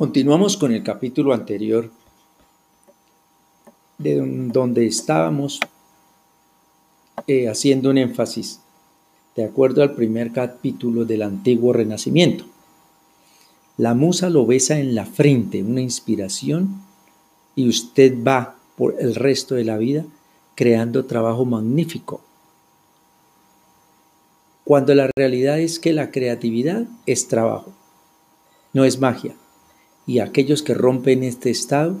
Continuamos con el capítulo anterior, de donde estábamos eh, haciendo un énfasis, de acuerdo al primer capítulo del antiguo renacimiento. La musa lo besa en la frente, una inspiración, y usted va por el resto de la vida creando trabajo magnífico. Cuando la realidad es que la creatividad es trabajo, no es magia y aquellos que rompen este estado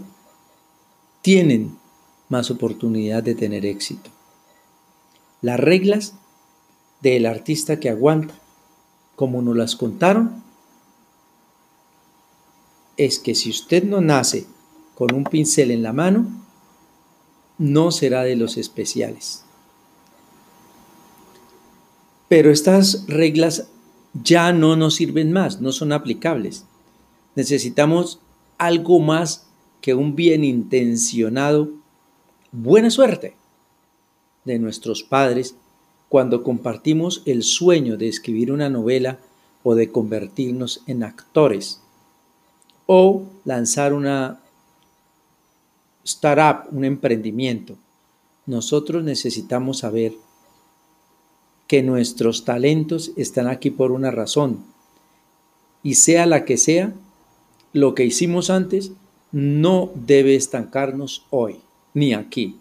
tienen más oportunidad de tener éxito. Las reglas del artista que aguanta, como nos las contaron, es que si usted no nace con un pincel en la mano, no será de los especiales. Pero estas reglas ya no nos sirven más, no son aplicables. Necesitamos algo más que un bien intencionado, buena suerte de nuestros padres cuando compartimos el sueño de escribir una novela o de convertirnos en actores o lanzar una startup, un emprendimiento. Nosotros necesitamos saber que nuestros talentos están aquí por una razón y sea la que sea, lo que hicimos antes no debe estancarnos hoy, ni aquí.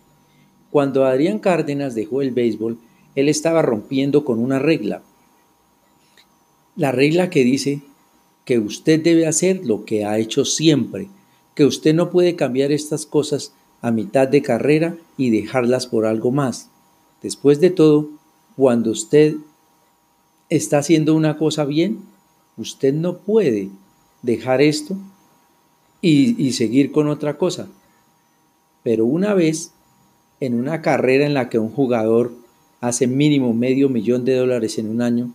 Cuando Adrián Cárdenas dejó el béisbol, él estaba rompiendo con una regla. La regla que dice que usted debe hacer lo que ha hecho siempre, que usted no puede cambiar estas cosas a mitad de carrera y dejarlas por algo más. Después de todo, cuando usted está haciendo una cosa bien, usted no puede dejar esto y, seguir con otra cosa. Pero una vez, en una carrera en la que un jugador hace mínimo medio millón de dólares en un año,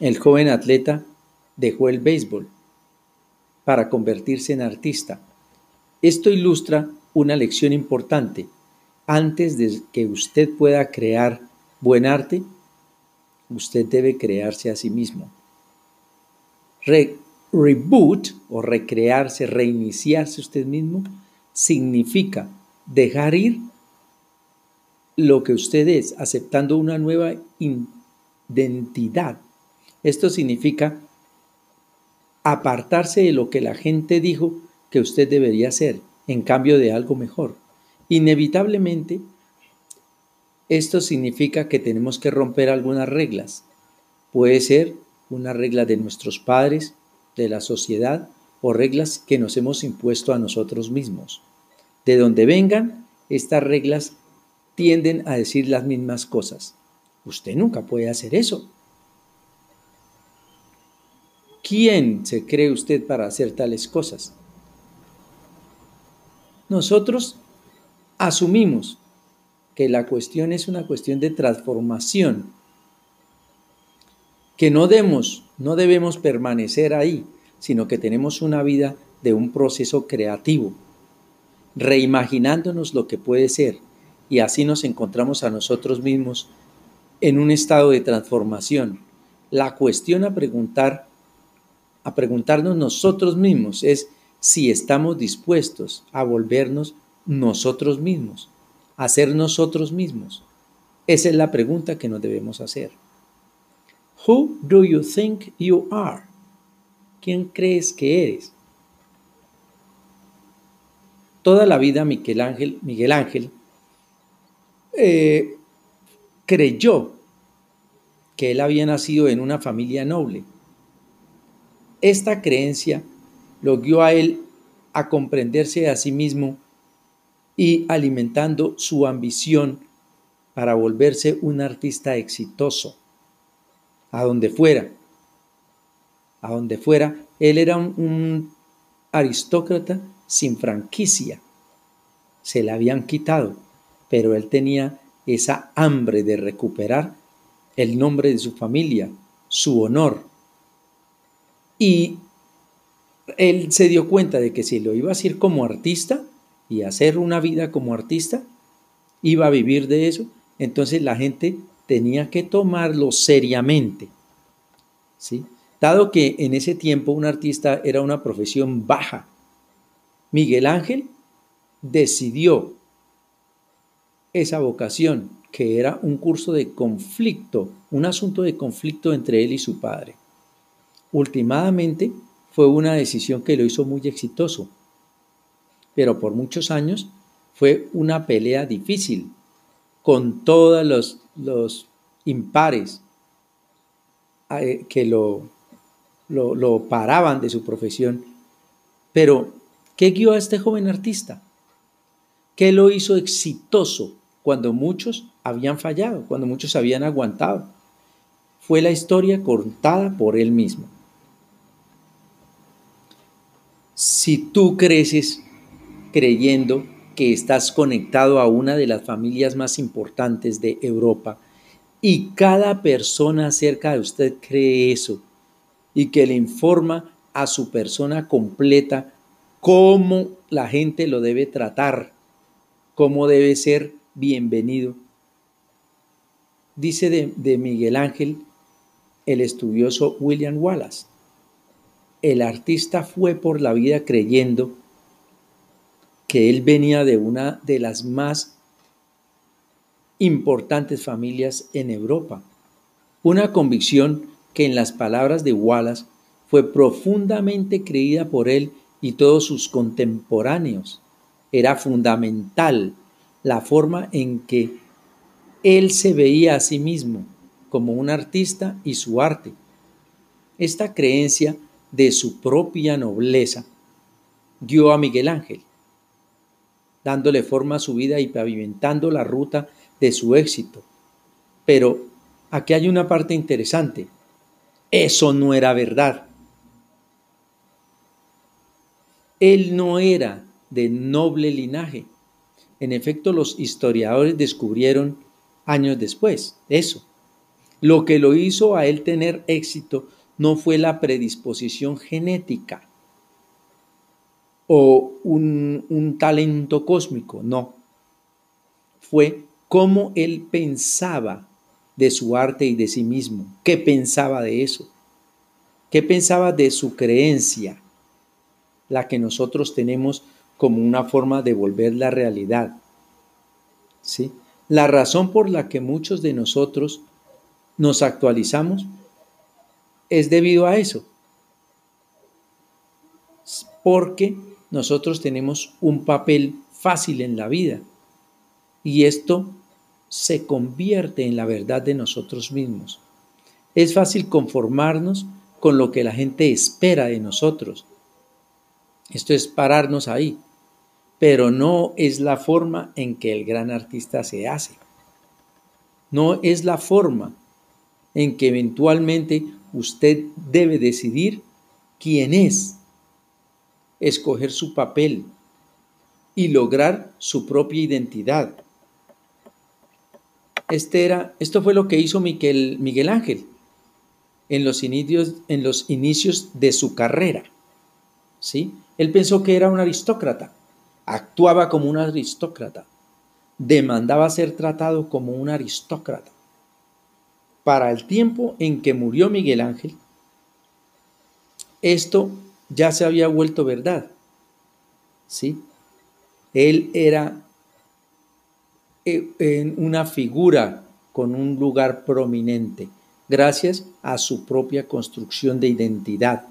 el joven atleta dejó el béisbol para convertirse en artista. Esto ilustra una lección importante. Antes de que usted pueda crear buen arte, usted debe crearse a sí mismo reboot o recrearse, reiniciarse usted mismo, significa dejar ir lo que usted es, aceptando una nueva identidad. Esto significa apartarse de lo que la gente dijo que usted debería ser, en cambio de algo mejor. Inevitablemente, esto significa que tenemos que romper algunas reglas. Puede ser una regla de nuestros padres, de la sociedad o reglas que nos hemos impuesto a nosotros mismos. De donde vengan, estas reglas tienden a decir las mismas cosas. Usted nunca puede hacer eso. ¿Quién se cree usted para hacer tales cosas? Nosotros asumimos que la cuestión es una cuestión de transformación, que no demos no debemos permanecer ahí, sino que tenemos una vida de un proceso creativo, reimaginándonos lo que puede ser, y así nos encontramos a nosotros mismos en un estado de transformación. La cuestión a preguntar, a preguntarnos nosotros mismos es si estamos dispuestos a volvernos nosotros mismos, a ser nosotros mismos. Esa es la pregunta que nos debemos hacer. Who do you think you are? ¿Quién crees que eres? Toda la vida Miguel Ángel, Miguel Ángel eh, creyó que él había nacido en una familia noble. Esta creencia lo guió a él a comprenderse a sí mismo y alimentando su ambición para volverse un artista exitoso a donde fuera, a donde fuera. Él era un, aristócrata sin franquicia. Se la habían quitado, pero él tenía esa hambre de recuperar el nombre de su familia, su honor. Y él se dio cuenta de que si lo iba a hacer como artista y hacer una vida como artista, iba a vivir de eso, entonces la gente tenía que tomarlo seriamente. ¿sí? Dado que en ese tiempo un artista era una profesión baja, Miguel Ángel decidió esa vocación, que era un curso de conflicto, un asunto de conflicto entre él y su padre. Últimamente fue una decisión que lo hizo muy exitoso, pero por muchos años fue una pelea difícil, con todos los, los impares eh, que lo, lo, paraban de su profesión. Pero, ¿qué guió a este joven artista? ¿Qué lo hizo exitoso cuando muchos habían fallado, cuando muchos habían aguantado? Fue la historia contada por él mismo. Si tú creces creyendo que estás conectado a una de las familias más importantes de Europa y cada persona cerca de usted cree eso y que le informa a su persona completa cómo la gente lo debe tratar, cómo debe ser bienvenido. Dice de, de Miguel Ángel el estudioso William Wallace, el artista fue por la vida creyendo que él venía de una de las más importantes familias en Europa. Una convicción que en las palabras de Wallace fue profundamente creída por él y todos sus contemporáneos. Era fundamental la forma en que él se veía a sí mismo como un artista y su arte. Esta creencia de su propia nobleza dio a Miguel Ángel dándole forma a su vida y pavimentando la ruta de su éxito. Pero aquí hay una parte interesante. Eso no era verdad. Él no era de noble linaje. En efecto, los historiadores descubrieron años después eso. Lo que lo hizo a él tener éxito no fue la predisposición genética, o un, talento cósmico, no. Fue cómo él pensaba de su arte y de sí mismo. ¿Qué pensaba de eso? ¿Qué pensaba de su creencia? La que nosotros tenemos como una forma de volver la realidad. ¿Sí? La razón por la que muchos de nosotros nos actualizamos es debido a eso. Porque nosotros tenemos un papel fácil en la vida y esto se convierte en la verdad de nosotros mismos. Es fácil conformarnos con lo que la gente espera de nosotros. Esto es pararnos ahí, pero no es la forma en que el gran artista se hace. No es la forma en que eventualmente usted debe decidir quién es escoger su papel y lograr su propia identidad. Este era, esto fue lo que hizo Miguel, Miguel Ángel en los, inicios, en los inicios de su carrera. ¿sí? Él pensó que era un aristócrata, actuaba como un aristócrata, demandaba ser tratado como un aristócrata. Para el tiempo en que murió Miguel Ángel, esto ya se había vuelto verdad. ¿Sí? Él era eh, una figura con un lugar prominente, gracias a su propia construcción de identidad.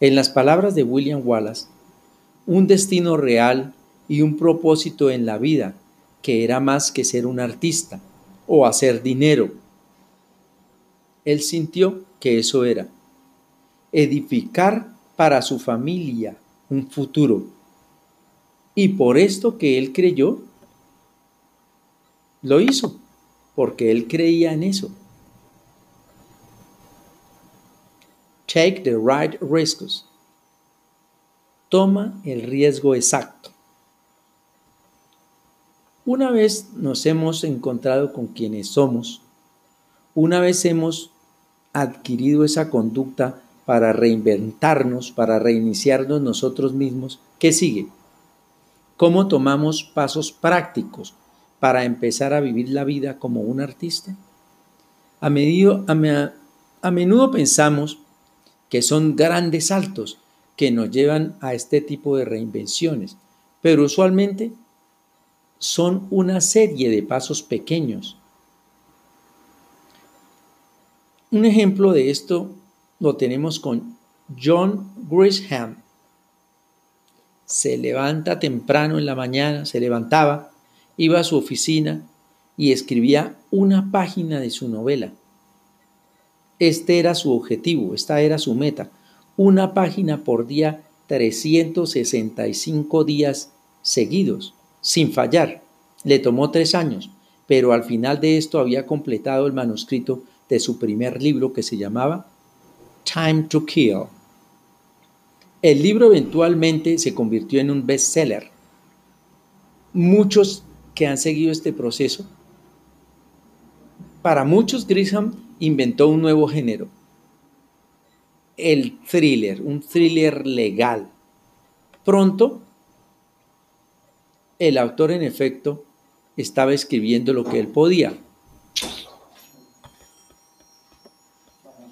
En las palabras de William Wallace, un destino real y un propósito en la vida que era más que ser un artista o hacer dinero. Él sintió que eso era edificar para su familia un futuro. Y por esto que él creyó, lo hizo, porque él creía en eso. Take the right risks. Toma el riesgo exacto. Una vez nos hemos encontrado con quienes somos, una vez hemos adquirido esa conducta para reinventarnos, para reiniciarnos nosotros mismos, ¿qué sigue? ¿Cómo tomamos pasos prácticos para empezar a vivir la vida como un artista? A, a, a menudo pensamos que son grandes saltos que nos llevan a este tipo de reinvenciones, pero usualmente son una serie de pasos pequeños. Un ejemplo de esto lo tenemos con John Grisham. Se levanta temprano en la mañana, se levantaba, iba a su oficina y escribía una página de su novela. Este era su objetivo, esta era su meta. Una página por día, 365 días seguidos sin fallar. Le tomó tres años, pero al final de esto había completado el manuscrito de su primer libro que se llamaba Time to Kill. El libro eventualmente se convirtió en un bestseller. Muchos que han seguido este proceso, para muchos Grisham inventó un nuevo género, el thriller, un thriller legal. Pronto el autor, en efecto, estaba escribiendo lo que él podía.